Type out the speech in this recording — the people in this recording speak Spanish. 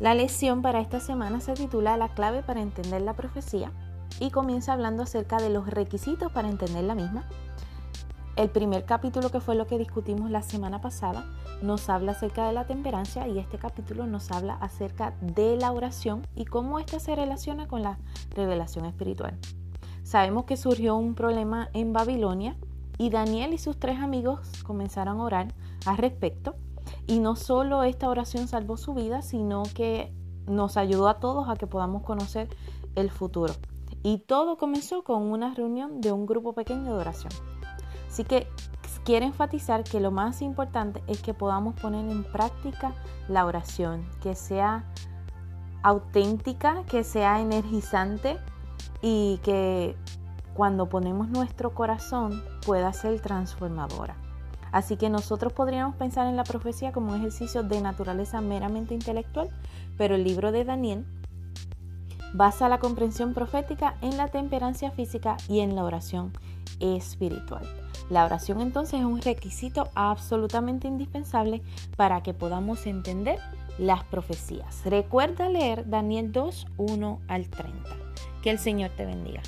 La lección para esta semana se titula La clave para entender la profecía y comienza hablando acerca de los requisitos para entender la misma. El primer capítulo, que fue lo que discutimos la semana pasada, nos habla acerca de la temperancia y este capítulo nos habla acerca de la oración y cómo ésta se relaciona con la revelación espiritual. Sabemos que surgió un problema en Babilonia y Daniel y sus tres amigos comenzaron a orar al respecto. Y no solo esta oración salvó su vida, sino que nos ayudó a todos a que podamos conocer el futuro. Y todo comenzó con una reunión de un grupo pequeño de oración. Así que quiero enfatizar que lo más importante es que podamos poner en práctica la oración, que sea auténtica, que sea energizante y que cuando ponemos nuestro corazón pueda ser transformadora. Así que nosotros podríamos pensar en la profecía como un ejercicio de naturaleza meramente intelectual, pero el libro de Daniel basa la comprensión profética en la temperancia física y en la oración espiritual. La oración entonces es un requisito absolutamente indispensable para que podamos entender las profecías. Recuerda leer Daniel 2, 1 al 30. Que el Señor te bendiga.